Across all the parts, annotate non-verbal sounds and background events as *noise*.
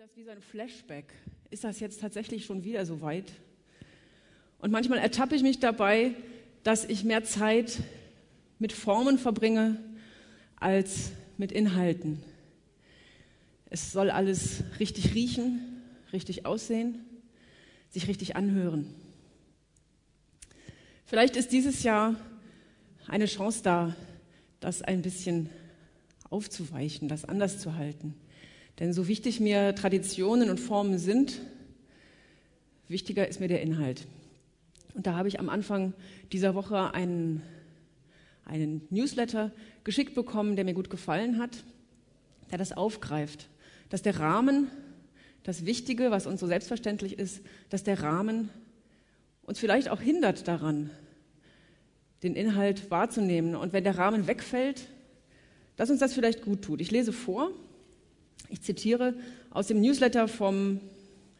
das wie so ein Flashback. Ist das jetzt tatsächlich schon wieder so weit? Und manchmal ertappe ich mich dabei, dass ich mehr Zeit mit Formen verbringe als mit Inhalten. Es soll alles richtig riechen, richtig aussehen, sich richtig anhören. Vielleicht ist dieses Jahr eine Chance da, das ein bisschen aufzuweichen, das anders zu halten. Denn so wichtig mir Traditionen und Formen sind, wichtiger ist mir der Inhalt. Und da habe ich am Anfang dieser Woche einen, einen Newsletter geschickt bekommen, der mir gut gefallen hat, der das aufgreift, dass der Rahmen, das Wichtige, was uns so selbstverständlich ist, dass der Rahmen uns vielleicht auch hindert daran, den Inhalt wahrzunehmen. Und wenn der Rahmen wegfällt, dass uns das vielleicht gut tut. Ich lese vor ich zitiere aus dem Newsletter vom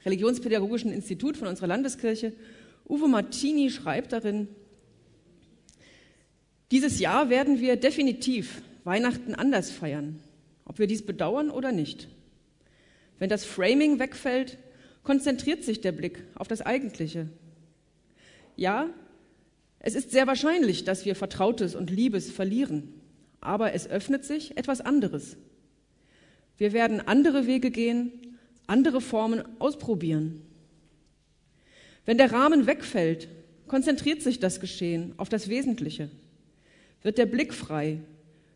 Religionspädagogischen Institut von unserer Landeskirche. Uwe Martini schreibt darin, dieses Jahr werden wir definitiv Weihnachten anders feiern, ob wir dies bedauern oder nicht. Wenn das Framing wegfällt, konzentriert sich der Blick auf das Eigentliche. Ja, es ist sehr wahrscheinlich, dass wir Vertrautes und Liebes verlieren, aber es öffnet sich etwas anderes, wir werden andere Wege gehen, andere Formen ausprobieren. Wenn der Rahmen wegfällt, konzentriert sich das Geschehen auf das Wesentliche. Wird der Blick frei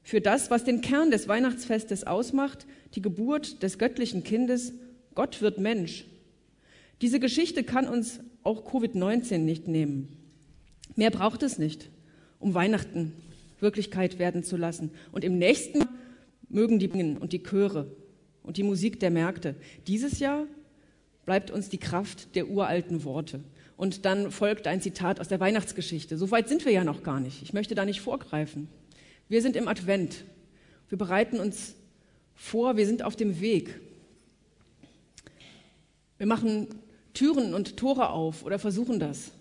für das, was den Kern des Weihnachtsfestes ausmacht, die Geburt des göttlichen Kindes, Gott wird Mensch. Diese Geschichte kann uns auch Covid-19 nicht nehmen. Mehr braucht es nicht, um Weihnachten Wirklichkeit werden zu lassen. Und im nächsten mögen die Bingen und die Chöre und die Musik der Märkte. Dieses Jahr bleibt uns die Kraft der uralten Worte. Und dann folgt ein Zitat aus der Weihnachtsgeschichte. So weit sind wir ja noch gar nicht. Ich möchte da nicht vorgreifen. Wir sind im Advent. Wir bereiten uns vor, wir sind auf dem Weg. Wir machen Türen und Tore auf oder versuchen das.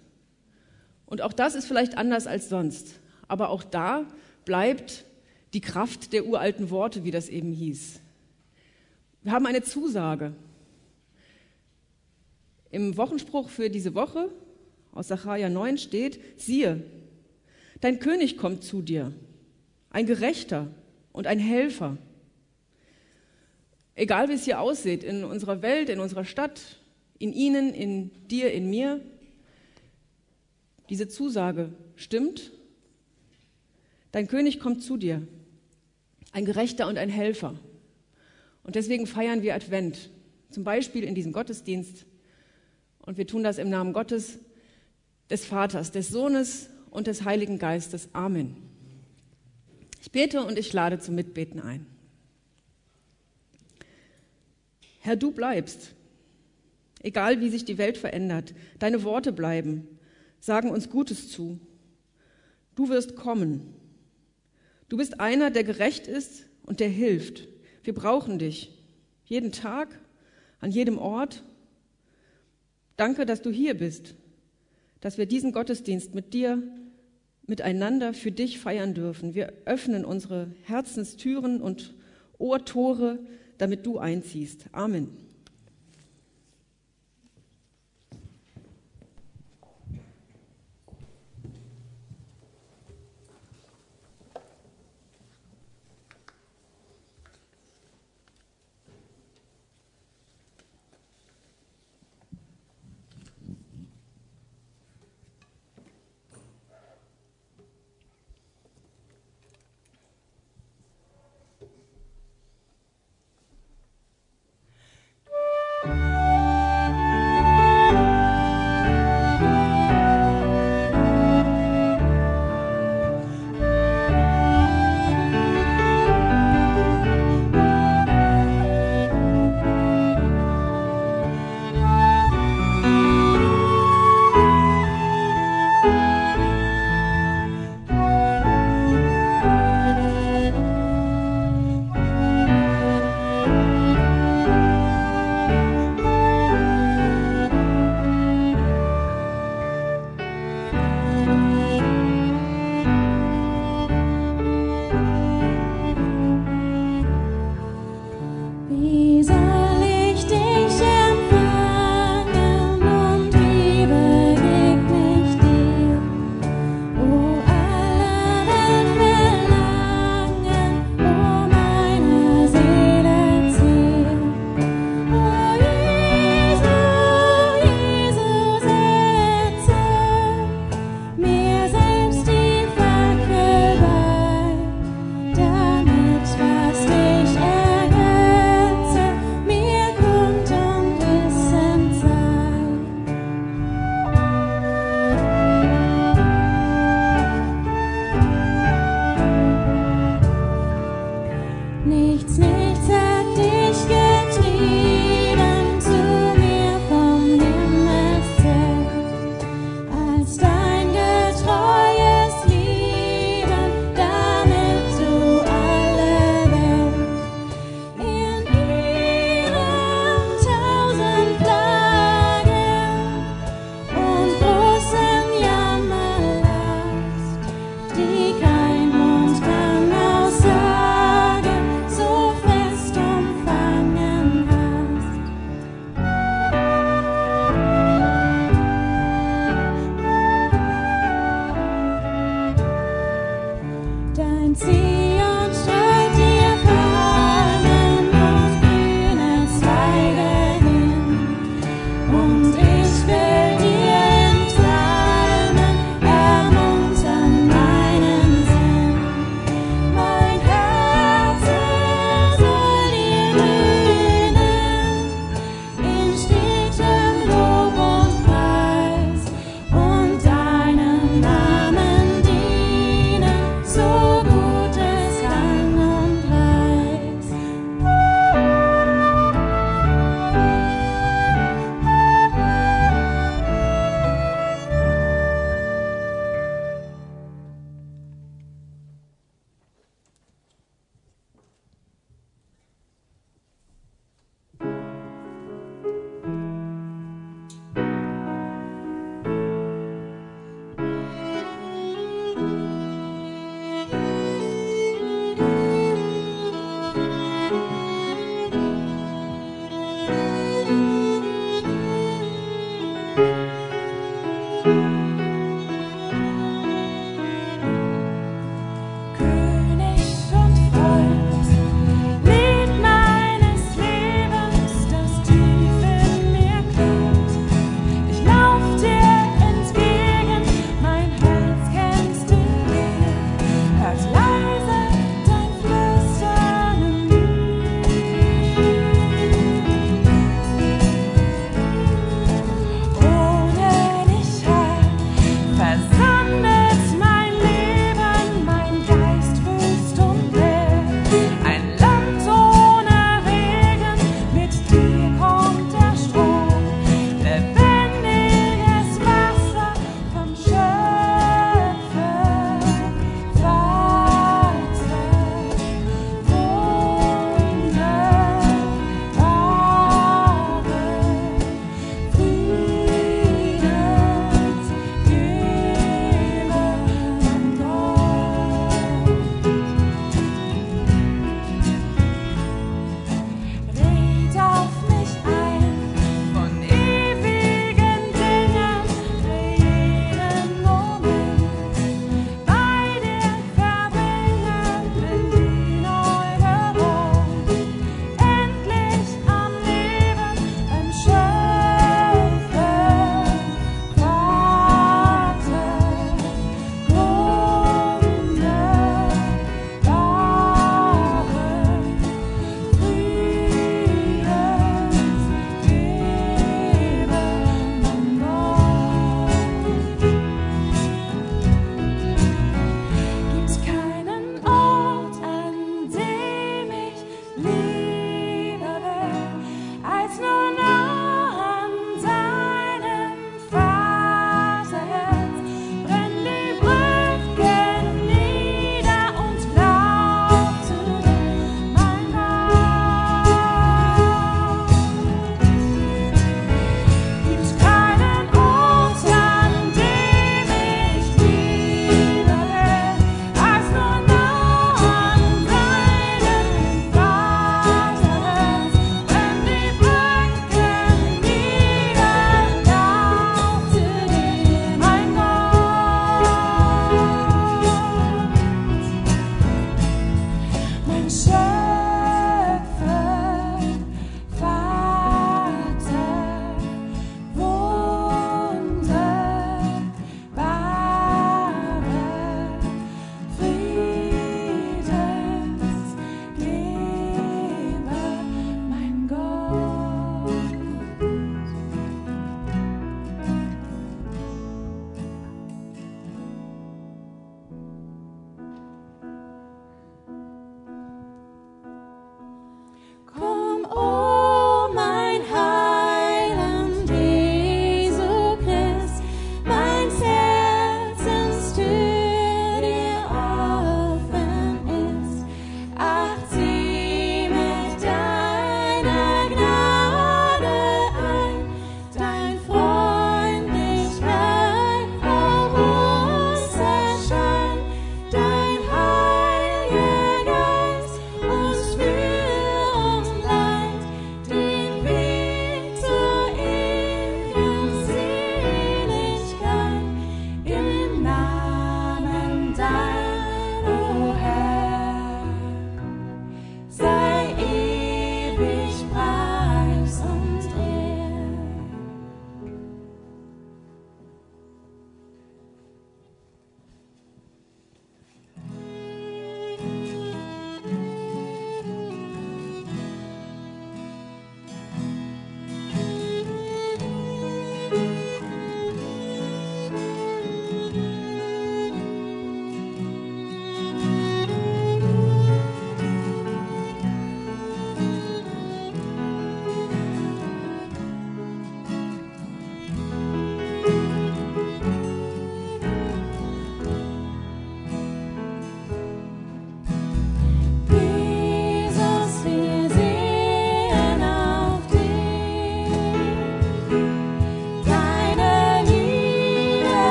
Und auch das ist vielleicht anders als sonst. Aber auch da bleibt die Kraft der uralten Worte, wie das eben hieß. Wir haben eine Zusage. Im Wochenspruch für diese Woche aus Sacharja 9 steht, siehe, dein König kommt zu dir, ein Gerechter und ein Helfer. Egal wie es hier aussieht, in unserer Welt, in unserer Stadt, in Ihnen, in dir, in mir, diese Zusage stimmt. Dein König kommt zu dir, ein Gerechter und ein Helfer. Und deswegen feiern wir Advent, zum Beispiel in diesem Gottesdienst. Und wir tun das im Namen Gottes, des Vaters, des Sohnes und des Heiligen Geistes. Amen. Ich bete und ich lade zum Mitbeten ein. Herr, du bleibst. Egal wie sich die Welt verändert, deine Worte bleiben, sagen uns Gutes zu. Du wirst kommen. Du bist einer, der gerecht ist und der hilft. Wir brauchen dich. Jeden Tag, an jedem Ort. Danke, dass du hier bist, dass wir diesen Gottesdienst mit dir, miteinander für dich feiern dürfen. Wir öffnen unsere Herzenstüren und Ohrtore, damit du einziehst. Amen.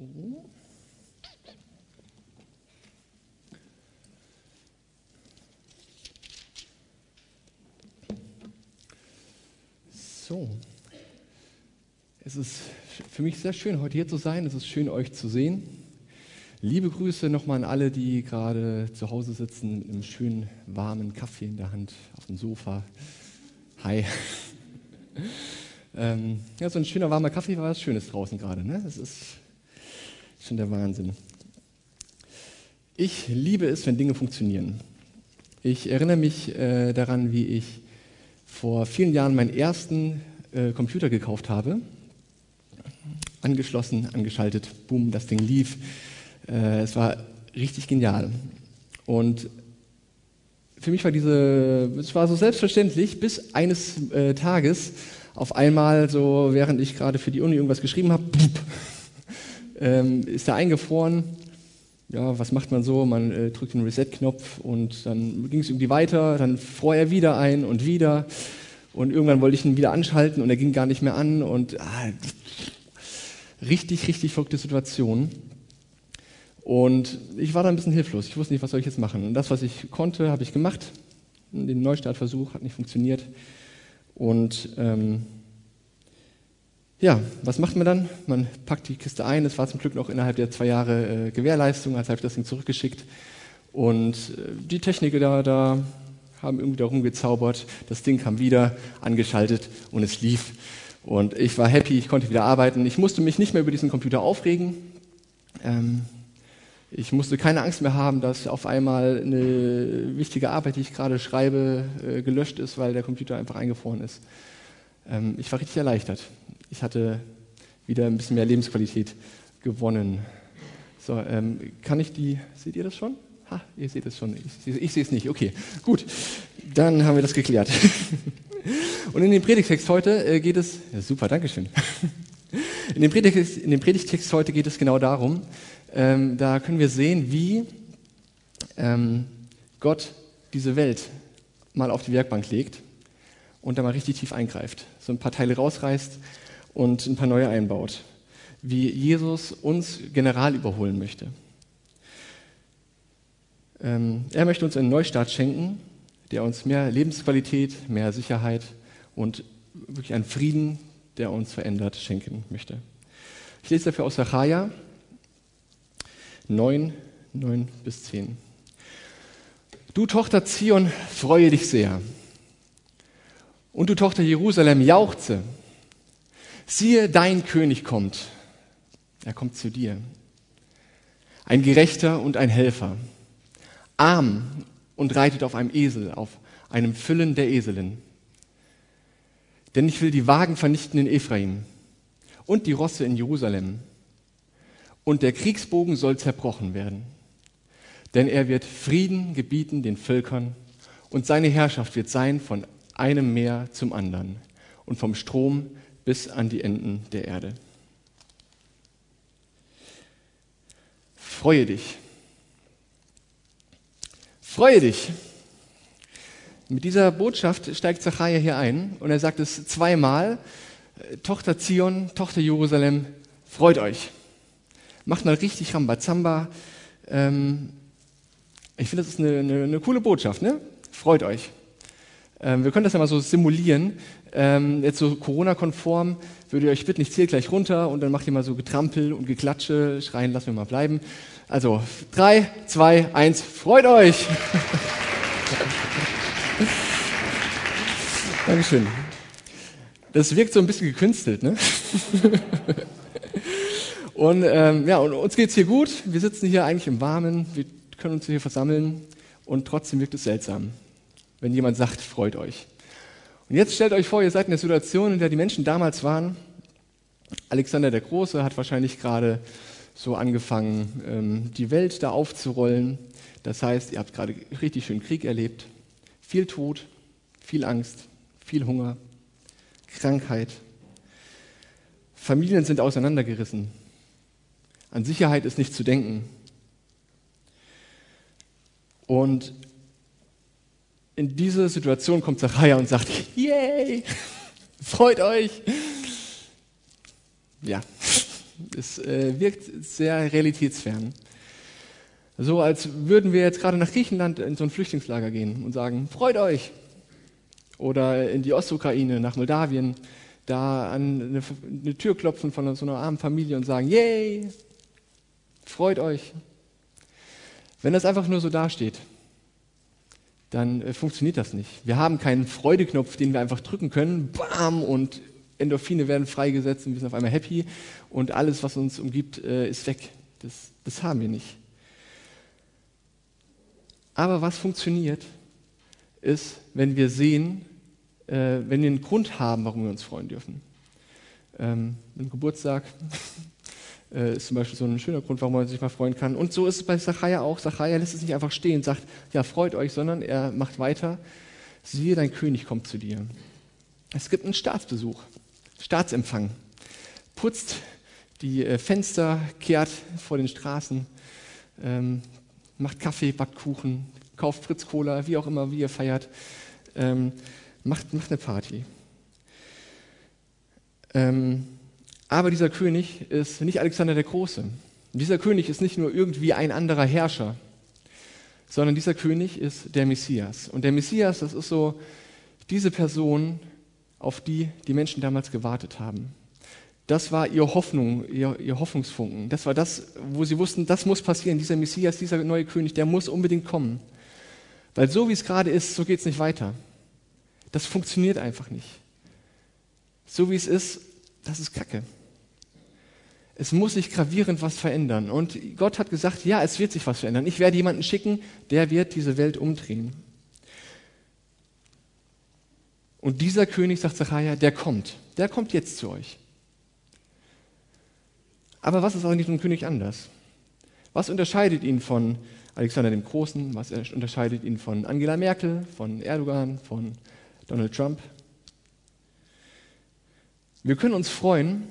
So. So. Es ist für mich sehr schön, heute hier zu sein. Es ist schön, euch zu sehen. Liebe Grüße nochmal an alle, die gerade zu Hause sitzen mit einem schönen warmen Kaffee in der Hand auf dem Sofa. Hi. *laughs* ähm, ja, so ein schöner warmer Kaffee war was Schönes draußen gerade. Ne? Das ist schon der Wahnsinn. Ich liebe es, wenn Dinge funktionieren. Ich erinnere mich äh, daran, wie ich vor vielen Jahren meinen ersten äh, Computer gekauft habe. Angeschlossen, angeschaltet, boom, das Ding lief. Äh, es war richtig genial. Und für mich war diese, es war so selbstverständlich, bis eines äh, Tages auf einmal, so während ich gerade für die Uni irgendwas geschrieben habe, ähm, ist er eingefroren. Ja, was macht man so? Man äh, drückt den Reset-Knopf und dann ging es irgendwie weiter, dann fror er wieder ein und wieder. Und irgendwann wollte ich ihn wieder anschalten und er ging gar nicht mehr an und ah, richtig, richtig verrückte Situation. Und ich war da ein bisschen hilflos. Ich wusste nicht, was soll ich jetzt machen. Und das, was ich konnte, habe ich gemacht. Den Neustartversuch hat nicht funktioniert. Und ähm, ja, was macht man dann? Man packt die Kiste ein. Es war zum Glück noch innerhalb der zwei Jahre äh, Gewährleistung, als habe ich das Ding zurückgeschickt. Und äh, die Techniker da, da haben irgendwie darum gezaubert. Das Ding kam wieder, angeschaltet und es lief. Und ich war happy, ich konnte wieder arbeiten. Ich musste mich nicht mehr über diesen Computer aufregen. Ähm, ich musste keine Angst mehr haben, dass auf einmal eine wichtige Arbeit, die ich gerade schreibe, äh, gelöscht ist, weil der Computer einfach eingefroren ist. Ähm, ich war richtig erleichtert. Ich hatte wieder ein bisschen mehr Lebensqualität gewonnen. So, ähm, kann ich die, seht ihr das schon? Ha, ihr seht es schon. Ich, ich, sehe es nicht. Okay, gut. Dann haben wir das geklärt. *laughs* Und in dem Predigtext heute äh, geht es, ja, super, Dankeschön. *laughs* In dem, Predigtext, in dem Predigtext heute geht es genau darum, ähm, da können wir sehen, wie ähm, Gott diese Welt mal auf die Werkbank legt und da mal richtig tief eingreift. So ein paar Teile rausreißt und ein paar neue einbaut. Wie Jesus uns general überholen möchte. Ähm, er möchte uns einen Neustart schenken, der uns mehr Lebensqualität, mehr Sicherheit und wirklich einen Frieden, der uns verändert, schenken möchte. Ich lese dafür aus Sacharja 9, 9 bis 10. Du Tochter Zion, freue dich sehr. Und du Tochter Jerusalem, jauchze. Siehe, dein König kommt. Er kommt zu dir. Ein Gerechter und ein Helfer. Arm und reitet auf einem Esel, auf einem Füllen der Eselin. Denn ich will die Wagen vernichten in Ephraim und die Rosse in Jerusalem. Und der Kriegsbogen soll zerbrochen werden. Denn er wird Frieden gebieten den Völkern und seine Herrschaft wird sein von einem Meer zum anderen und vom Strom bis an die Enden der Erde. Freue dich. Freue dich. Mit dieser Botschaft steigt Zachariah hier ein und er sagt es zweimal. Tochter Zion, Tochter Jerusalem, freut euch. Macht mal richtig Rambazamba. Ähm, ich finde, das ist eine, eine, eine coole Botschaft. Ne? Freut euch. Ähm, wir können das ja mal so simulieren. Ähm, jetzt so Corona-konform würde ich euch bitten, ich zähle gleich runter und dann macht ihr mal so Getrampel und Geklatsche. Schreien lassen wir mal bleiben. Also, drei, zwei, eins, freut euch! *laughs* Dankeschön. Das wirkt so ein bisschen gekünstelt, ne? *laughs* und ähm, ja, und uns geht's hier gut. Wir sitzen hier eigentlich im Warmen. Wir können uns hier versammeln und trotzdem wirkt es seltsam wenn jemand sagt, freut euch. Und jetzt stellt euch vor, ihr seid in der Situation, in der die Menschen damals waren. Alexander der Große hat wahrscheinlich gerade so angefangen, ähm, die Welt da aufzurollen. Das heißt, ihr habt gerade richtig schön Krieg erlebt. Viel Tod, viel Angst, viel Hunger, Krankheit. Familien sind auseinandergerissen. An Sicherheit ist nicht zu denken. Und in diese Situation kommt Zachariah und sagt, yay, freut euch. Ja, Es äh, wirkt sehr realitätsfern. So als würden wir jetzt gerade nach Griechenland in so ein Flüchtlingslager gehen und sagen, freut euch. Oder in die Ostukraine, nach Moldawien, da an eine, eine Tür klopfen von so einer armen Familie und sagen, yay, freut euch. Wenn das einfach nur so dasteht, dann äh, funktioniert das nicht. Wir haben keinen Freudeknopf, den wir einfach drücken können, bam, und Endorphine werden freigesetzt und wir sind auf einmal happy und alles, was uns umgibt, äh, ist weg. Das, das haben wir nicht. Aber was funktioniert, ist, wenn wir sehen, äh, wenn wir einen Grund haben, warum wir uns freuen dürfen. Ähm, ein Geburtstag äh, ist zum Beispiel so ein schöner Grund, warum man sich mal freuen kann. Und so ist es bei Zachariah auch. Zachariah lässt es nicht einfach stehen, sagt, ja, freut euch, sondern er macht weiter. Siehe, dein König kommt zu dir. Es gibt einen Staatsbesuch, Staatsempfang. Putzt die äh, Fenster, kehrt vor den Straßen, ähm, macht Kaffee, backt Kuchen, kauft Fritz Cola, wie auch immer, wie ihr feiert, ähm, macht, macht eine Party. Ähm, aber dieser König ist nicht Alexander der Große. Dieser König ist nicht nur irgendwie ein anderer Herrscher, sondern dieser König ist der Messias. Und der Messias, das ist so diese Person, auf die die Menschen damals gewartet haben. Das war ihre Hoffnung, ihr, ihr Hoffnungsfunken. Das war das, wo sie wussten, das muss passieren. Dieser Messias, dieser neue König, der muss unbedingt kommen. Weil so wie es gerade ist, so geht es nicht weiter. Das funktioniert einfach nicht. So wie es ist, das ist Kacke. Es muss sich gravierend was verändern. Und Gott hat gesagt, ja, es wird sich was verändern. Ich werde jemanden schicken, der wird diese Welt umdrehen. Und dieser König, sagt Zachariah, der kommt. Der kommt jetzt zu euch. Aber was ist eigentlich mit dem König anders? Was unterscheidet ihn von Alexander dem Großen? Was unterscheidet ihn von Angela Merkel, von Erdogan, von Donald Trump? Wir können uns freuen,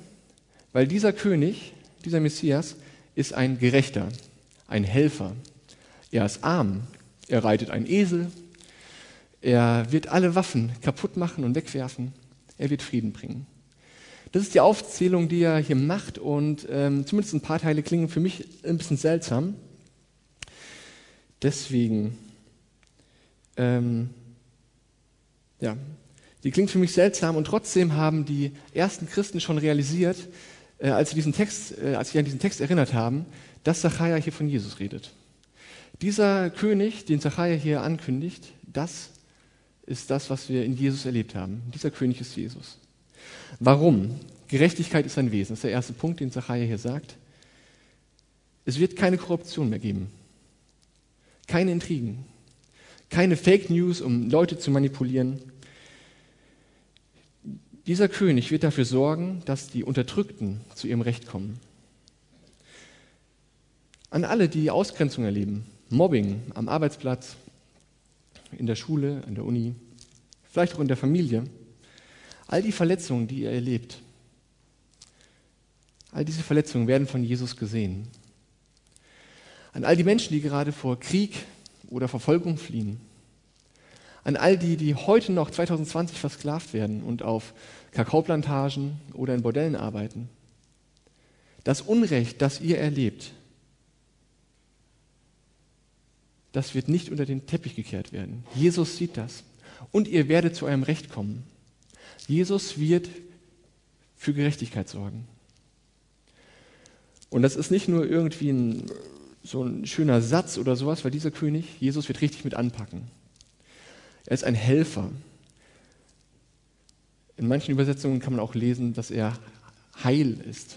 weil dieser König, dieser Messias, ist ein Gerechter, ein Helfer. Er ist arm, er reitet einen Esel, er wird alle Waffen kaputt machen und wegwerfen, er wird Frieden bringen. Das ist die Aufzählung, die er hier macht und ähm, zumindest ein paar Teile klingen für mich ein bisschen seltsam. Deswegen, ähm, ja, die klingt für mich seltsam und trotzdem haben die ersten Christen schon realisiert, äh, als, diesen Text, äh, als sie an diesen Text erinnert haben, dass Zachariah hier von Jesus redet. Dieser König, den Zachariah hier ankündigt, das ist das, was wir in Jesus erlebt haben. Dieser König ist Jesus. Warum? Gerechtigkeit ist ein Wesen. Das ist der erste Punkt, den Zachariah hier sagt. Es wird keine Korruption mehr geben. Keine Intrigen. Keine Fake News, um Leute zu manipulieren. Dieser König wird dafür sorgen, dass die Unterdrückten zu ihrem Recht kommen. An alle, die Ausgrenzung erleben, Mobbing am Arbeitsplatz, in der Schule, an der Uni, vielleicht auch in der Familie, all die Verletzungen, die ihr erlebt, all diese Verletzungen werden von Jesus gesehen. An all die Menschen, die gerade vor Krieg oder Verfolgung fliehen, an all die, die heute noch 2020 versklavt werden und auf Kakaoplantagen oder in Bordellen arbeiten. Das Unrecht, das ihr erlebt, das wird nicht unter den Teppich gekehrt werden. Jesus sieht das. Und ihr werdet zu eurem Recht kommen. Jesus wird für Gerechtigkeit sorgen. Und das ist nicht nur irgendwie ein, so ein schöner Satz oder sowas, weil dieser König, Jesus wird richtig mit anpacken. Er ist ein Helfer. In manchen Übersetzungen kann man auch lesen, dass er Heil ist.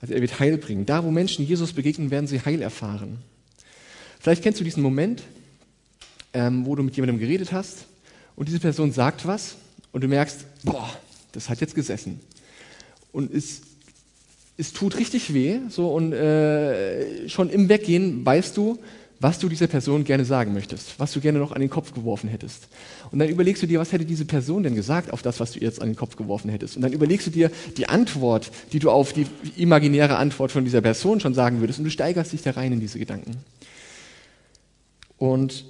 Also er wird Heil bringen. Da, wo Menschen Jesus begegnen, werden sie Heil erfahren. Vielleicht kennst du diesen Moment, ähm, wo du mit jemandem geredet hast und diese Person sagt was und du merkst, boah, das hat jetzt gesessen. Und es, es tut richtig weh, so und äh, schon im Weggehen weißt du, was du dieser Person gerne sagen möchtest, was du gerne noch an den Kopf geworfen hättest. Und dann überlegst du dir, was hätte diese Person denn gesagt auf das, was du jetzt an den Kopf geworfen hättest. Und dann überlegst du dir die Antwort, die du auf die imaginäre Antwort von dieser Person schon sagen würdest. Und du steigerst dich da rein in diese Gedanken. Und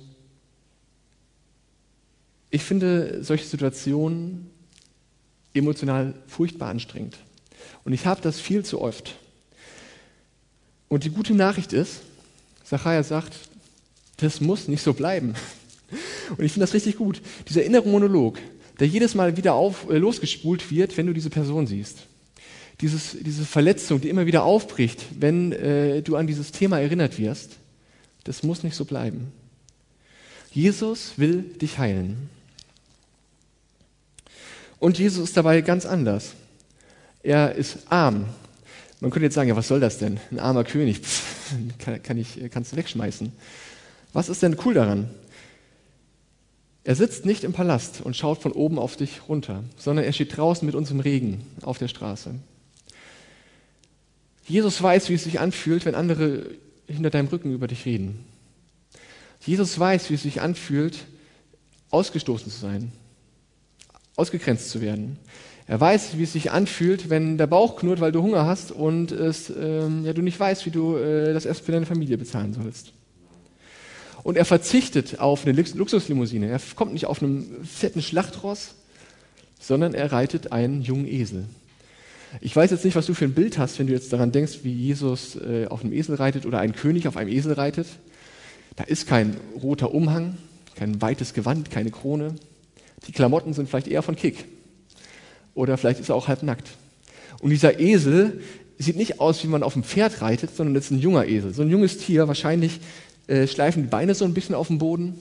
ich finde solche Situationen emotional furchtbar anstrengend. Und ich habe das viel zu oft, Und die gute Nachricht ist, Zachariah sagt, das muss nicht so bleiben. Und ich finde das richtig gut. Dieser innere Monolog, der jedes Mal wieder auf, äh, losgespult wird, wenn du diese Person siehst. Dieses, diese Verletzung, die immer wieder aufbricht, wenn äh, du an dieses Thema erinnert wirst, das muss nicht so bleiben. Jesus will dich heilen. Und Jesus ist dabei ganz anders. Er ist arm. Man könnte jetzt sagen, ja, was soll das denn? Ein armer König, Pff, *laughs* kann, kann ich, kannst du wegschmeißen. Was ist denn cool daran? Er sitzt nicht im Palast und schaut von oben auf dich runter, sondern er steht draußen mit uns im Regen auf der Straße. Jesus weiß, wie es sich anfühlt, wenn andere hinter deinem Rücken über dich reden. Jesus weiß, wie es sich anfühlt, ausgestoßen zu sein, ausgegrenzt zu werden. Er weiß, wie es sich anfühlt, wenn der Bauch knurrt, weil du Hunger hast und es, ähm, ja, du nicht weißt, wie du äh, das erst für deine Familie bezahlen sollst. Und er verzichtet auf eine Luxuslimousine. Er kommt nicht auf einem fetten Schlachtross, sondern er reitet einen jungen Esel. Ich weiß jetzt nicht, was du für ein Bild hast, wenn du jetzt daran denkst, wie Jesus äh, auf einem Esel reitet oder ein König auf einem Esel reitet. Da ist kein roter Umhang, kein weites Gewand, keine Krone. Die Klamotten sind vielleicht eher von Kick. Oder vielleicht ist er auch halb nackt. Und dieser Esel sieht nicht aus, wie man auf dem Pferd reitet, sondern ist ein junger Esel. So ein junges Tier, wahrscheinlich äh, schleifen die Beine so ein bisschen auf dem Boden.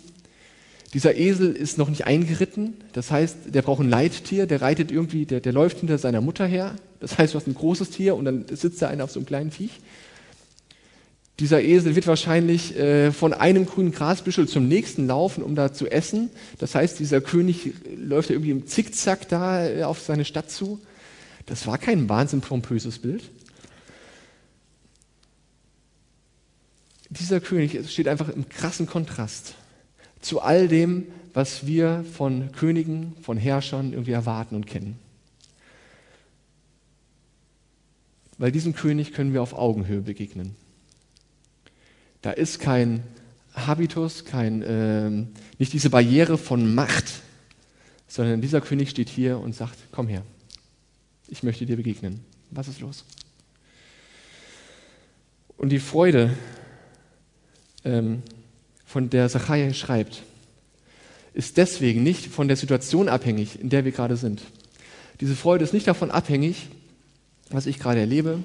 Dieser Esel ist noch nicht eingeritten, das heißt, der braucht ein Leittier, der reitet irgendwie, der, der läuft hinter seiner Mutter her. Das heißt, du hast ein großes Tier und dann sitzt da einer auf so einem kleinen Viech. Dieser Esel wird wahrscheinlich äh, von einem grünen Grasbüschel zum nächsten laufen, um da zu essen. Das heißt, dieser König läuft irgendwie im Zickzack da äh, auf seine Stadt zu. Das war kein wahnsinnig pompöses Bild. Dieser König steht einfach im krassen Kontrast zu all dem, was wir von Königen, von Herrschern irgendwie erwarten und kennen. Weil diesem König können wir auf Augenhöhe begegnen. Da ist kein Habitus, kein, äh, nicht diese Barriere von Macht, sondern dieser König steht hier und sagt, komm her, ich möchte dir begegnen. Was ist los? Und die Freude, ähm, von der Zachariah schreibt, ist deswegen nicht von der Situation abhängig, in der wir gerade sind. Diese Freude ist nicht davon abhängig, was ich gerade erlebe,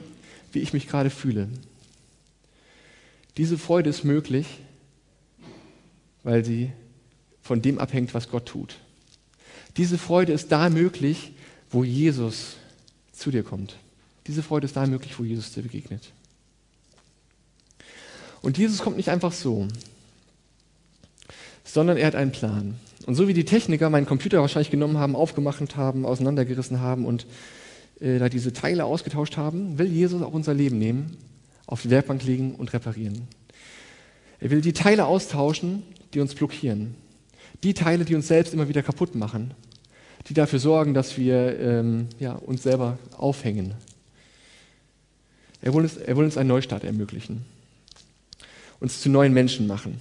wie ich mich gerade fühle. Diese Freude ist möglich, weil sie von dem abhängt, was Gott tut. Diese Freude ist da möglich, wo Jesus zu dir kommt. Diese Freude ist da möglich, wo Jesus dir begegnet. Und Jesus kommt nicht einfach so, sondern er hat einen Plan. Und so wie die Techniker meinen Computer wahrscheinlich genommen haben, aufgemacht haben, auseinandergerissen haben und äh, da diese Teile ausgetauscht haben, will Jesus auch unser Leben nehmen auf die Werkbank legen und reparieren. Er will die Teile austauschen, die uns blockieren. Die Teile, die uns selbst immer wieder kaputt machen. Die dafür sorgen, dass wir ähm, ja, uns selber aufhängen. Er will, uns, er will uns einen Neustart ermöglichen. Uns zu neuen Menschen machen.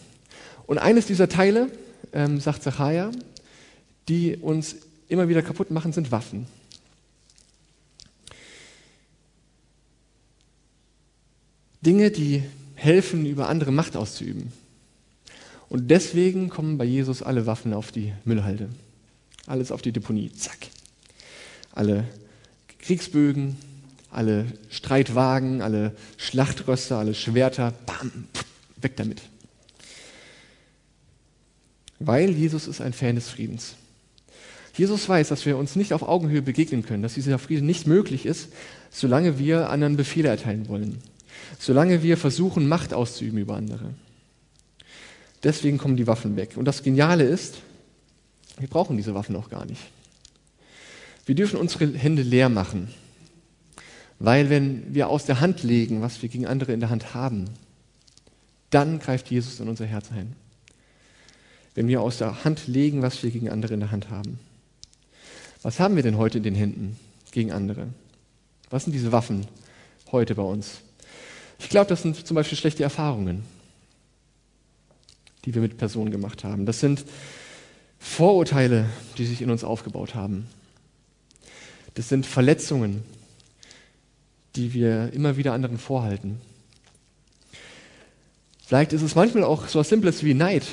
Und eines dieser Teile, ähm, sagt Zachariah, die uns immer wieder kaputt machen, sind Waffen. Dinge, die helfen, über andere Macht auszuüben. Und deswegen kommen bei Jesus alle Waffen auf die Müllhalde. Alles auf die Deponie. Zack. Alle Kriegsbögen, alle Streitwagen, alle Schlachtröster, alle Schwerter. Bam, weg damit. Weil Jesus ist ein Fan des Friedens. Jesus weiß, dass wir uns nicht auf Augenhöhe begegnen können, dass dieser Frieden nicht möglich ist, solange wir anderen Befehle erteilen wollen solange wir versuchen, Macht auszuüben über andere. Deswegen kommen die Waffen weg. Und das Geniale ist, wir brauchen diese Waffen auch gar nicht. Wir dürfen unsere Hände leer machen, weil wenn wir aus der Hand legen, was wir gegen andere in der Hand haben, dann greift Jesus in unser Herz ein. Wenn wir aus der Hand legen, was wir gegen andere in der Hand haben. Was haben wir denn heute in den Händen gegen andere? Was sind diese Waffen heute bei uns? Ich glaube, das sind zum Beispiel schlechte Erfahrungen, die wir mit Personen gemacht haben. Das sind Vorurteile, die sich in uns aufgebaut haben. Das sind Verletzungen, die wir immer wieder anderen vorhalten. Vielleicht ist es manchmal auch so was Simples wie Neid,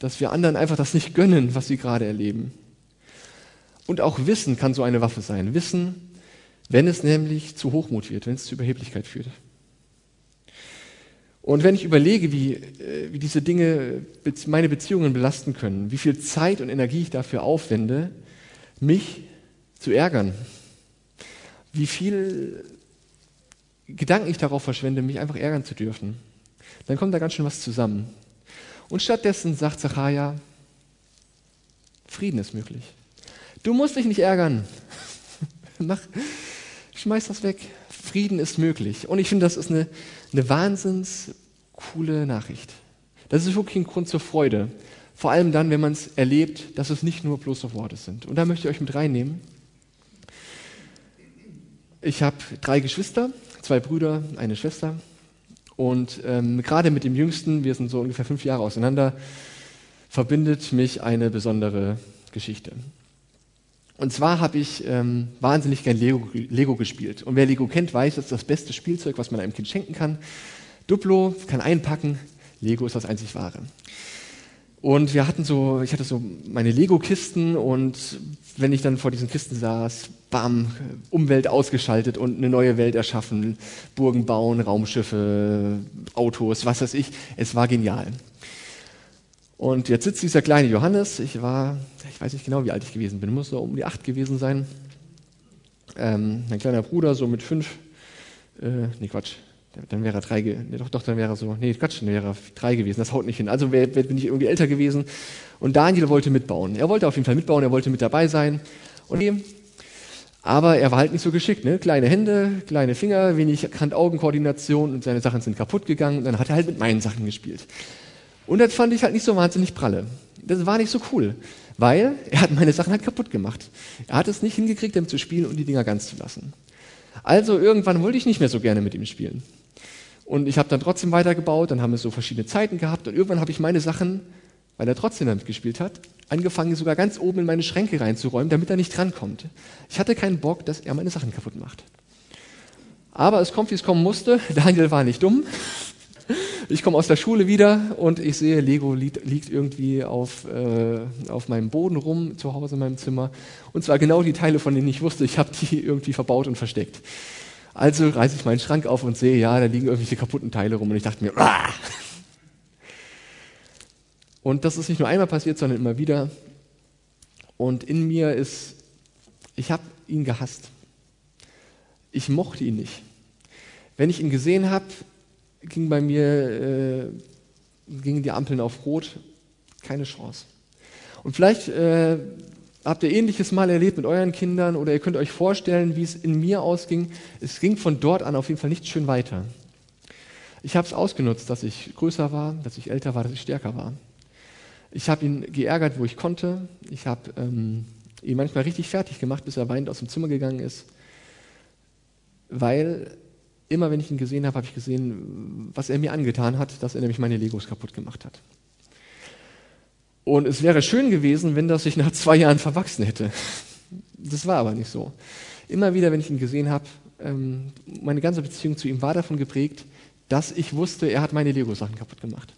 dass wir anderen einfach das nicht gönnen, was sie gerade erleben. Und auch Wissen kann so eine Waffe sein. Wissen, wenn es nämlich zu Hochmut wird, wenn es zu Überheblichkeit führt. Und wenn ich überlege, wie, äh, wie diese Dinge meine Beziehungen belasten können, wie viel Zeit und Energie ich dafür aufwende, mich zu ärgern, wie viel Gedanken ich darauf verschwende, mich einfach ärgern zu dürfen, dann kommt da ganz schön was zusammen. Und stattdessen sagt Zachariah, Frieden ist möglich. Du musst dich nicht ärgern. *laughs* Mach, schmeiß das weg. Frieden ist möglich. Und ich finde, das ist eine, eine wahnsinns coole Nachricht. Das ist wirklich ein Grund zur Freude. Vor allem dann, wenn man es erlebt, dass es nicht nur bloße Worte sind. Und da möchte ich euch mit reinnehmen. Ich habe drei Geschwister, zwei Brüder, eine Schwester. Und ähm, gerade mit dem Jüngsten, wir sind so ungefähr fünf Jahre auseinander, verbindet mich eine besondere Geschichte. Und zwar habe ich ähm, wahnsinnig gern Lego, Lego gespielt. Und wer Lego kennt, weiß, das ist das beste Spielzeug, was man einem Kind schenken kann. Duplo kann einpacken, Lego ist das einzig wahre. Und wir hatten so, ich hatte so meine Lego-Kisten und wenn ich dann vor diesen Kisten saß, bam, Umwelt ausgeschaltet und eine neue Welt erschaffen, Burgen bauen, Raumschiffe, Autos, was weiß ich. Es war genial. Und jetzt sitzt dieser kleine Johannes, ich war, ich weiß nicht genau, wie alt ich gewesen bin, muss so um die acht gewesen sein. Ähm, mein kleiner Bruder, so mit fünf, äh, nee Quatsch, dann wäre er drei, nee, doch, doch, dann wäre er so, nee, Quatsch, dann wäre er drei gewesen, das haut nicht hin. Also wär, bin ich irgendwie älter gewesen und Daniel wollte mitbauen. Er wollte auf jeden Fall mitbauen, er wollte mit dabei sein. Und aber er war halt nicht so geschickt, ne? Kleine Hände, kleine Finger, wenig Hand-Augen-Koordination und seine Sachen sind kaputt gegangen und dann hat er halt mit meinen Sachen gespielt. Und das fand ich halt nicht so wahnsinnig pralle. Das war nicht so cool, weil er hat meine Sachen halt kaputt gemacht. Er hat es nicht hingekriegt, damit zu spielen und die Dinger ganz zu lassen. Also irgendwann wollte ich nicht mehr so gerne mit ihm spielen. Und ich habe dann trotzdem weitergebaut, dann haben wir so verschiedene Zeiten gehabt und irgendwann habe ich meine Sachen, weil er trotzdem damit gespielt hat, angefangen sogar ganz oben in meine Schränke reinzuräumen, damit er nicht drankommt. Ich hatte keinen Bock, dass er meine Sachen kaputt macht. Aber es kommt, wie es kommen musste. *laughs* Daniel war nicht dumm. Ich komme aus der Schule wieder und ich sehe, Lego liegt, liegt irgendwie auf, äh, auf meinem Boden rum, zu Hause in meinem Zimmer. Und zwar genau die Teile, von denen ich wusste, ich habe die *laughs* irgendwie verbaut und versteckt. Also reiße ich meinen Schrank auf und sehe, ja, da liegen irgendwelche kaputten Teile rum und ich dachte mir, Aah! Und das ist nicht nur einmal passiert, sondern immer wieder. Und in mir ist, ich habe ihn gehasst. Ich mochte ihn nicht. Wenn ich ihn gesehen habe, ging bei mir, äh, gingen die Ampeln auf Rot, keine Chance. Und vielleicht äh, habt ihr ähnliches mal erlebt mit euren Kindern oder ihr könnt euch vorstellen, wie es in mir ausging. Es ging von dort an auf jeden Fall nicht schön weiter. Ich habe es ausgenutzt, dass ich größer war, dass ich älter war, dass ich stärker war. Ich habe ihn geärgert, wo ich konnte. Ich habe ähm, ihn manchmal richtig fertig gemacht, bis er weinend aus dem Zimmer gegangen ist. Weil immer, wenn ich ihn gesehen habe, habe ich gesehen, was er mir angetan hat, dass er nämlich meine Legos kaputt gemacht hat. Und es wäre schön gewesen, wenn das sich nach zwei Jahren verwachsen hätte. Das war aber nicht so. Immer wieder, wenn ich ihn gesehen habe, ähm, meine ganze Beziehung zu ihm war davon geprägt, dass ich wusste, er hat meine Lego-Sachen kaputt gemacht.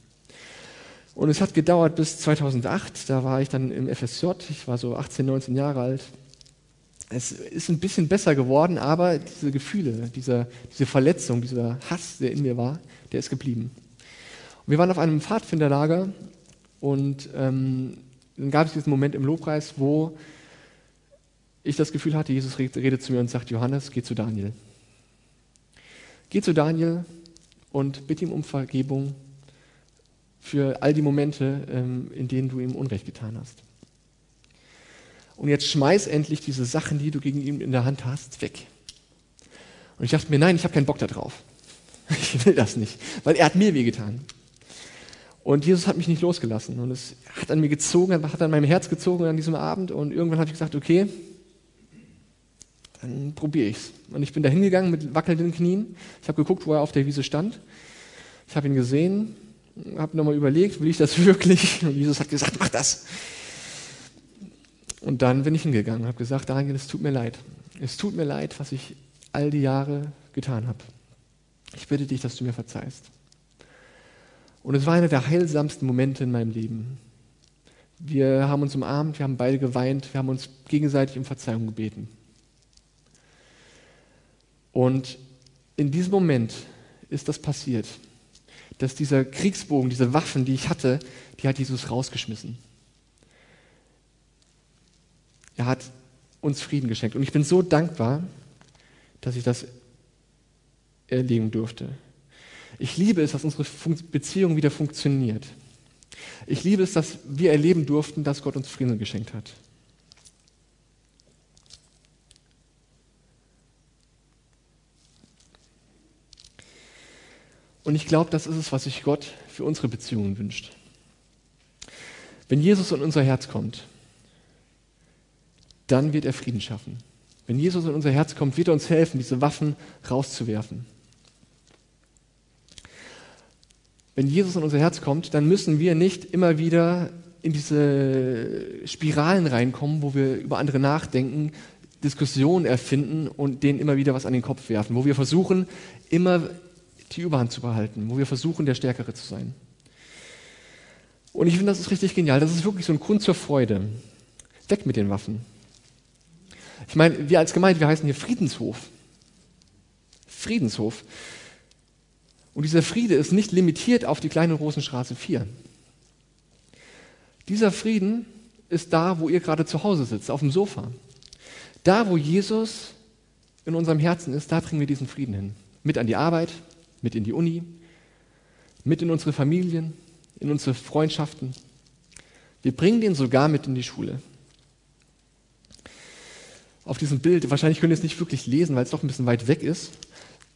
Und es hat gedauert bis 2008, da war ich dann im FSJ, ich war so 18, 19 Jahre alt. Es ist ein bisschen besser geworden, aber diese Gefühle, diese, diese Verletzung, dieser Hass, der in mir war, der ist geblieben. Und wir waren auf einem Pfadfinderlager und ähm, dann gab es diesen Moment im Lobpreis, wo ich das Gefühl hatte, Jesus redet zu mir und sagt, Johannes, geh zu Daniel. Geh zu Daniel und bitte ihm um Vergebung für all die Momente, ähm, in denen du ihm Unrecht getan hast. Und jetzt schmeiß endlich diese Sachen, die du gegen ihn in der Hand hast, weg. Und ich dachte mir, nein, ich habe keinen Bock darauf. *laughs* Ich will das nicht, weil er hat mir wehgetan. Und Jesus hat mich nicht losgelassen. Und es hat an mir gezogen, hat an meinem Herz gezogen an diesem Abend. Und irgendwann habe ich gesagt, okay, dann probiere ich's. Und ich bin da hingegangen mit wackelnden Knien. Ich habe geguckt, wo er auf der Wiese stand. Ich habe ihn gesehen, habe nochmal überlegt, will ich das *laughs* wirklich? Und Jesus hat gesagt, mach das. Und dann bin ich hingegangen und habe gesagt, Daniel, es tut mir leid. Es tut mir leid, was ich all die Jahre getan habe. Ich bitte dich, dass du mir verzeihst. Und es war einer der heilsamsten Momente in meinem Leben. Wir haben uns umarmt, wir haben beide geweint, wir haben uns gegenseitig um Verzeihung gebeten. Und in diesem Moment ist das passiert, dass dieser Kriegsbogen, diese Waffen, die ich hatte, die hat Jesus rausgeschmissen. Er hat uns Frieden geschenkt. Und ich bin so dankbar, dass ich das erleben durfte. Ich liebe es, dass unsere Beziehung wieder funktioniert. Ich liebe es, dass wir erleben durften, dass Gott uns Frieden geschenkt hat. Und ich glaube, das ist es, was sich Gott für unsere Beziehungen wünscht. Wenn Jesus in unser Herz kommt, dann wird er Frieden schaffen. Wenn Jesus in unser Herz kommt, wird er uns helfen, diese Waffen rauszuwerfen. Wenn Jesus in unser Herz kommt, dann müssen wir nicht immer wieder in diese Spiralen reinkommen, wo wir über andere nachdenken, Diskussionen erfinden und denen immer wieder was an den Kopf werfen, wo wir versuchen, immer die Überhand zu behalten, wo wir versuchen, der Stärkere zu sein. Und ich finde, das ist richtig genial. Das ist wirklich so ein Grund zur Freude. Weg mit den Waffen. Ich meine, wir als Gemeinde, wir heißen hier Friedenshof. Friedenshof. Und dieser Friede ist nicht limitiert auf die kleine Rosenstraße 4. Dieser Frieden ist da, wo ihr gerade zu Hause sitzt, auf dem Sofa. Da, wo Jesus in unserem Herzen ist, da bringen wir diesen Frieden hin. Mit an die Arbeit, mit in die Uni, mit in unsere Familien, in unsere Freundschaften. Wir bringen den sogar mit in die Schule. Auf diesem Bild, wahrscheinlich könnt ihr es nicht wirklich lesen, weil es doch ein bisschen weit weg ist,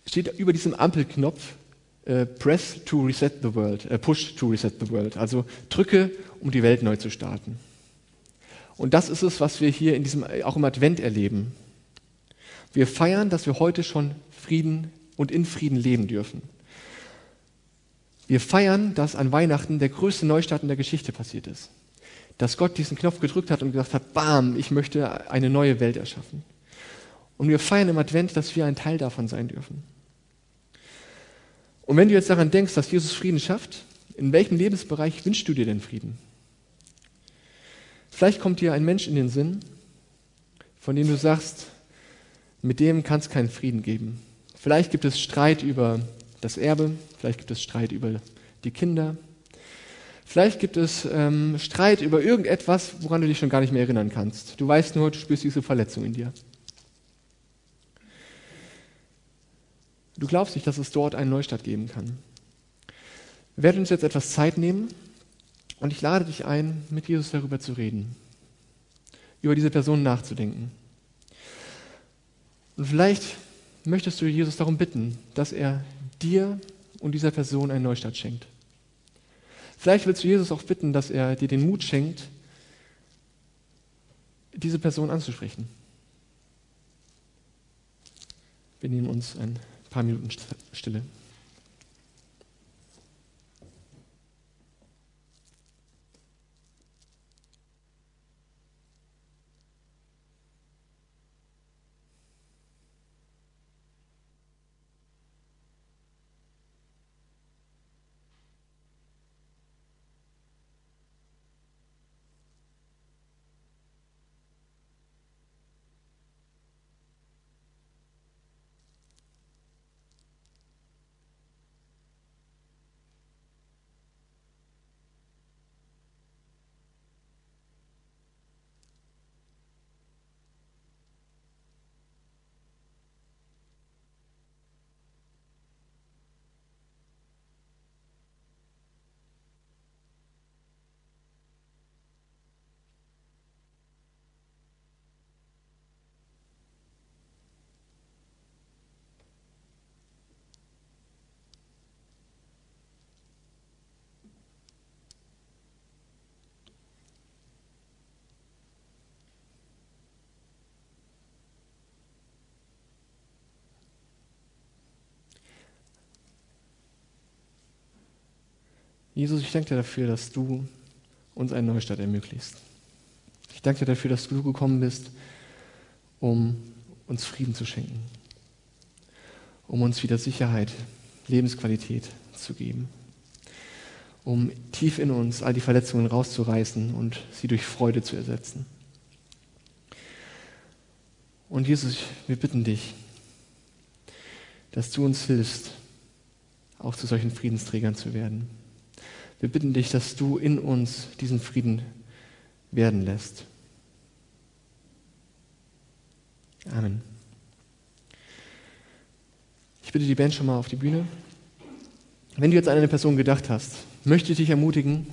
steht über diesem Ampelknopf äh, Press to reset the world, äh, Push to reset the world, also drücke, um die Welt neu zu starten. Und das ist es, was wir hier in diesem, auch im Advent erleben. Wir feiern, dass wir heute schon Frieden und in Frieden leben dürfen. Wir feiern, dass an Weihnachten der größte Neustart in der Geschichte passiert ist. Dass Gott diesen Knopf gedrückt hat und gesagt hat, bam, ich möchte eine neue Welt erschaffen. Und wir feiern im Advent, dass wir ein Teil davon sein dürfen. Und wenn du jetzt daran denkst, dass Jesus Frieden schafft, in welchem Lebensbereich wünschst du dir denn Frieden? Vielleicht kommt dir ein Mensch in den Sinn, von dem du sagst, mit dem kann es keinen Frieden geben. Vielleicht gibt es Streit über das Erbe, vielleicht gibt es Streit über die Kinder, vielleicht gibt es ähm, Streit über irgendetwas, woran du dich schon gar nicht mehr erinnern kannst. Du weißt nur, du spürst diese Verletzung in dir. Du glaubst nicht, dass es dort einen Neustart geben kann. Wir werden uns jetzt etwas Zeit nehmen und ich lade dich ein, mit Jesus darüber zu reden, über diese Person nachzudenken. Und vielleicht möchtest du Jesus darum bitten, dass er dir und dieser Person einen Neustart schenkt. Vielleicht willst du Jesus auch bitten, dass er dir den Mut schenkt, diese Person anzusprechen. Wir nehmen uns ein paar Minuten Stille. Jesus, ich danke dir dafür, dass du uns einen Neustart ermöglicht. Ich danke dir dafür, dass du gekommen bist, um uns Frieden zu schenken, um uns wieder Sicherheit, Lebensqualität zu geben. um tief in uns all die Verletzungen rauszureißen und sie durch Freude zu ersetzen. Und Jesus, wir bitten dich, dass du uns hilfst, auch zu solchen Friedensträgern zu werden. Wir bitten dich, dass du in uns diesen Frieden werden lässt. Amen. Ich bitte die Band schon mal auf die Bühne. Wenn du jetzt an eine Person gedacht hast, möchte ich dich ermutigen,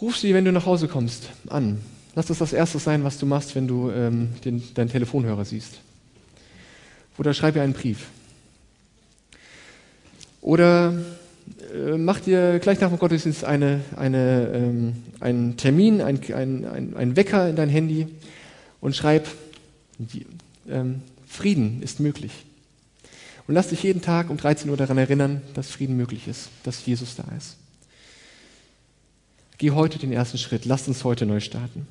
ruf sie, wenn du nach Hause kommst, an. Lass das das Erste sein, was du machst, wenn du ähm, den, deinen Telefonhörer siehst. Oder schreib ihr einen Brief. Oder mach dir gleich nach dem Gottesdienst eine, eine, ähm, einen Termin, ein, ein, ein, Wecker in dein Handy und schreib, ähm, Frieden ist möglich. Und lass dich jeden Tag um 13 Uhr daran erinnern, dass Frieden möglich ist, dass Jesus da ist. Geh heute den ersten Schritt, lass uns heute neu starten.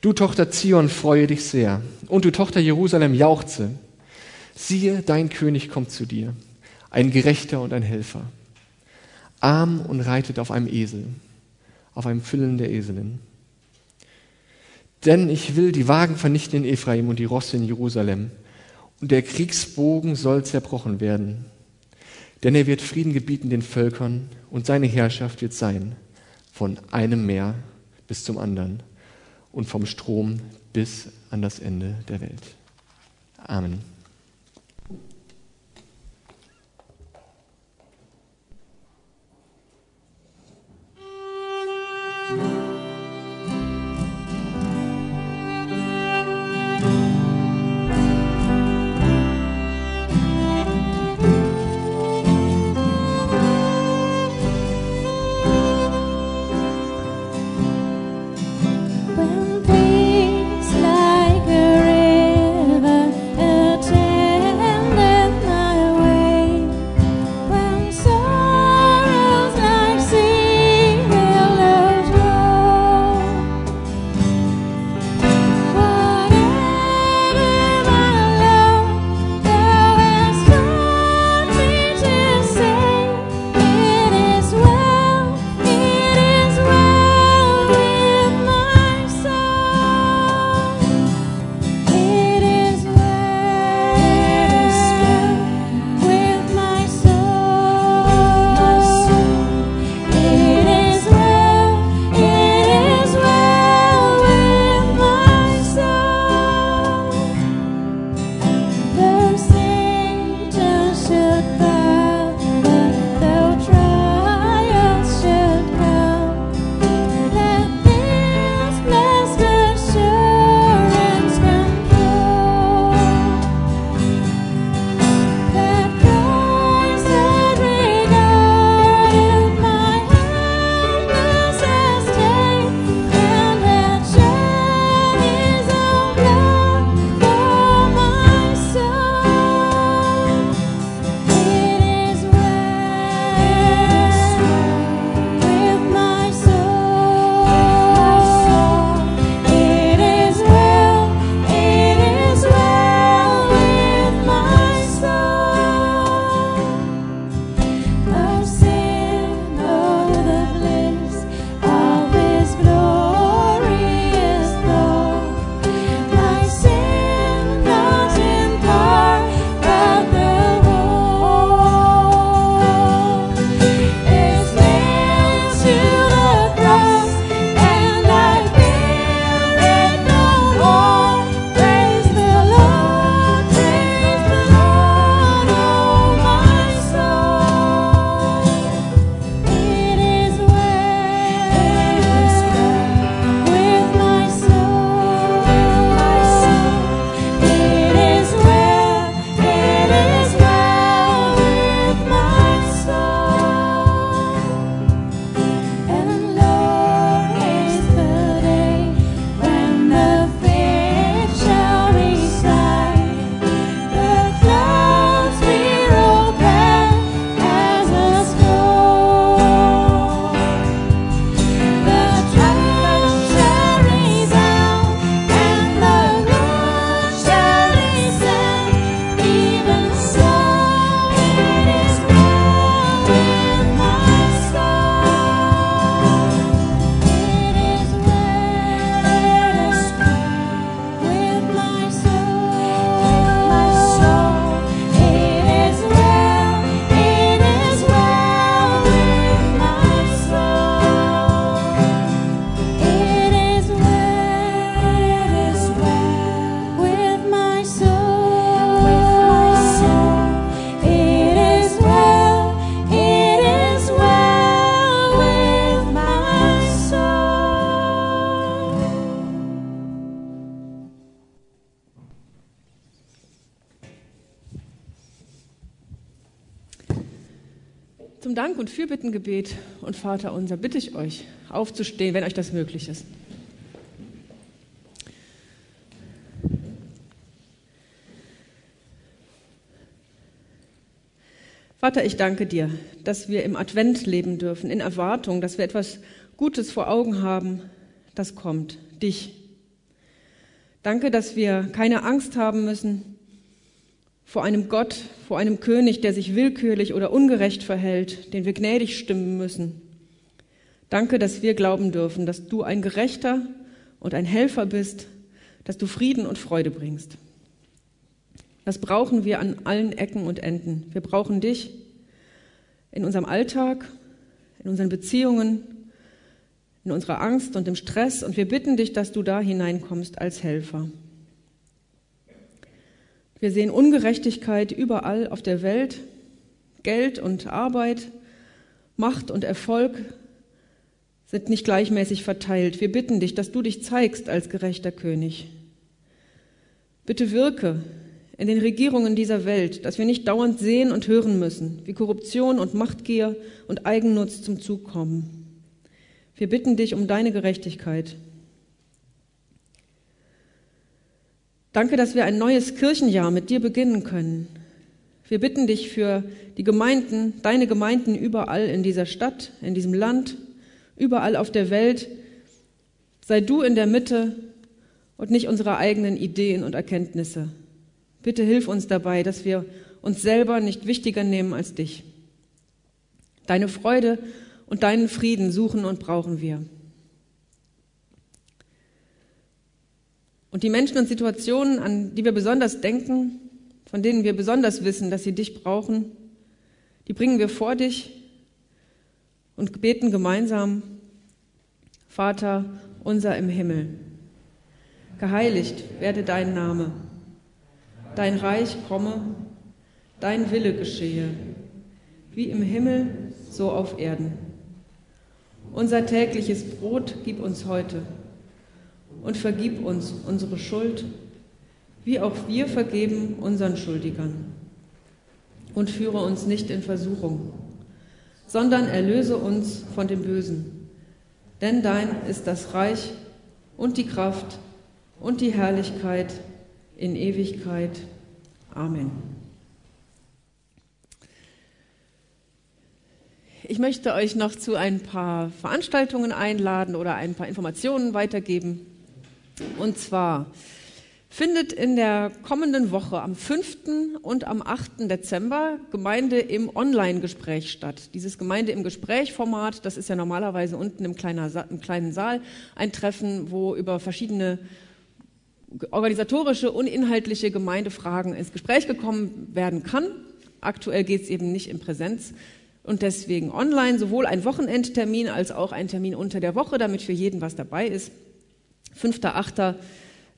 Du Tochter Zion, freue dich sehr. Und du Tochter Jerusalem, jauchze. Siehe, dein König kommt zu dir, ein Gerechter und ein Helfer. Arm und reitet auf einem Esel, auf einem Füllen der Eselin. Denn ich will die Wagen vernichten in Ephraim und die Rosse in Jerusalem und der Kriegsbogen soll zerbrochen werden. Denn er wird Frieden gebieten den Völkern und seine Herrschaft wird sein von einem Meer bis zum anderen und vom Strom bis an das Ende der Welt. Amen. Dank und Fürbittengebet und Vater unser bitte ich euch, aufzustehen, wenn euch das möglich ist. Vater, ich danke dir, dass wir im Advent leben dürfen, in Erwartung, dass wir etwas Gutes vor Augen haben, das kommt, dich. Danke, dass wir keine Angst haben müssen vor einem Gott, vor einem König, der sich willkürlich oder ungerecht verhält, den wir gnädig stimmen müssen. Danke, dass wir glauben dürfen, dass du ein Gerechter und ein Helfer bist, dass du Frieden und Freude bringst. Das brauchen wir an allen Ecken und Enden. Wir brauchen dich in unserem Alltag, in unseren Beziehungen, in unserer Angst und im Stress und wir bitten dich, dass du da hineinkommst als Helfer. Wir sehen Ungerechtigkeit überall auf der Welt, Geld und Arbeit, Macht und Erfolg sind nicht gleichmäßig verteilt. Wir bitten dich, dass du dich zeigst als gerechter König. Bitte wirke in den Regierungen dieser Welt, dass wir nicht dauernd sehen und hören müssen, wie Korruption und Machtgier und Eigennutz zum Zug kommen. Wir bitten dich um deine Gerechtigkeit. Danke, dass wir ein neues Kirchenjahr mit dir beginnen können. Wir bitten dich für die Gemeinden, deine Gemeinden überall in dieser Stadt, in diesem Land, überall auf der Welt. Sei du in der Mitte und nicht unsere eigenen Ideen und Erkenntnisse. Bitte hilf uns dabei, dass wir uns selber nicht wichtiger nehmen als dich. Deine Freude und deinen Frieden suchen und brauchen wir. Und die Menschen und Situationen, an die wir besonders denken, von denen wir besonders wissen, dass sie dich brauchen, die bringen wir vor dich und beten gemeinsam, Vater unser im Himmel, geheiligt werde dein Name dein Reich komme, dein Wille geschehe, wie im Himmel, so auf Erden. Unser tägliches Brot gib uns heute und vergib uns unsere Schuld, wie auch wir vergeben unseren Schuldigern. Und führe uns nicht in Versuchung, sondern erlöse uns von dem Bösen. Denn dein ist das Reich und die Kraft und die Herrlichkeit in Ewigkeit. Amen. Ich möchte euch noch zu ein paar Veranstaltungen einladen oder ein paar Informationen weitergeben. Und zwar findet in der kommenden Woche am 5. und am 8. Dezember Gemeinde im Online-Gespräch statt. Dieses Gemeinde im Gespräch-Format, das ist ja normalerweise unten im, im kleinen Saal ein Treffen, wo über verschiedene organisatorische und inhaltliche Gemeindefragen ins Gespräch gekommen werden kann. Aktuell geht es eben nicht in Präsenz und deswegen online, sowohl ein Wochenendtermin als auch ein Termin unter der Woche, damit für jeden was dabei ist. 5.8.,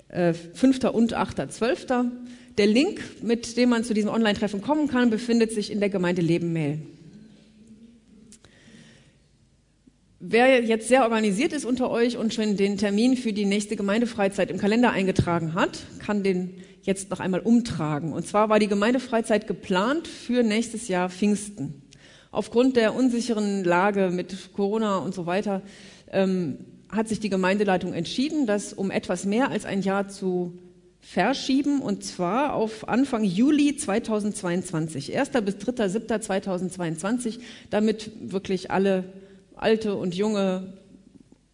äh, 5. und 8.12. Der Link, mit dem man zu diesem Online-Treffen kommen kann, befindet sich in der Gemeinde Leben Mail. Wer jetzt sehr organisiert ist unter euch und schon den Termin für die nächste Gemeindefreizeit im Kalender eingetragen hat, kann den jetzt noch einmal umtragen. Und zwar war die Gemeindefreizeit geplant für nächstes Jahr Pfingsten. Aufgrund der unsicheren Lage mit Corona und so weiter ähm, hat sich die Gemeindeleitung entschieden, das um etwas mehr als ein Jahr zu verschieben und zwar auf Anfang Juli 2022, 1. bis 3.7.2022, damit wirklich alle Alte und Junge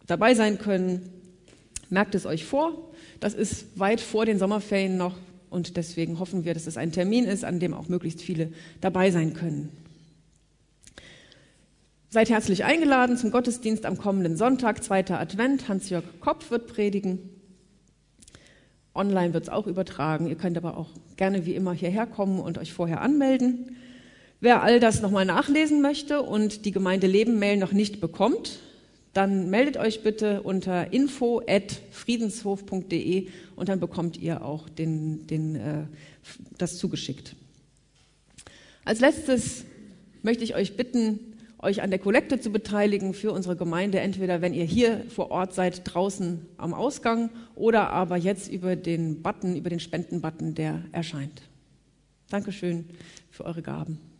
dabei sein können. Merkt es euch vor. Das ist weit vor den Sommerferien noch und deswegen hoffen wir, dass es ein Termin ist, an dem auch möglichst viele dabei sein können. Seid herzlich eingeladen zum Gottesdienst am kommenden Sonntag, zweiter Advent. Hans-Jörg Kopf wird predigen. Online wird es auch übertragen. Ihr könnt aber auch gerne wie immer hierher kommen und euch vorher anmelden. Wer all das nochmal nachlesen möchte und die Gemeinde Leben Mail noch nicht bekommt, dann meldet euch bitte unter info@friedenshof.de und dann bekommt ihr auch den, den, äh, das zugeschickt. Als letztes möchte ich euch bitten, euch an der Kollekte zu beteiligen für unsere Gemeinde, entweder wenn ihr hier vor Ort seid, draußen am Ausgang oder aber jetzt über den Button, über den Spendenbutton, der erscheint. Dankeschön für eure Gaben.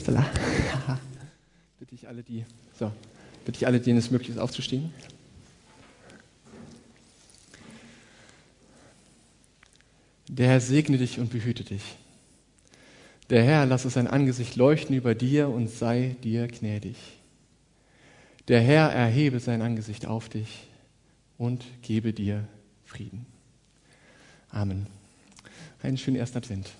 Upsala. *laughs* bitte ich alle, die, so, bitte ich alle, denen es möglich ist, aufzustehen. Der Herr segne dich und behüte dich. Der Herr lasse sein Angesicht leuchten über dir und sei dir gnädig. Der Herr erhebe sein Angesicht auf dich und gebe dir Frieden. Amen. Einen schönen ersten Advent.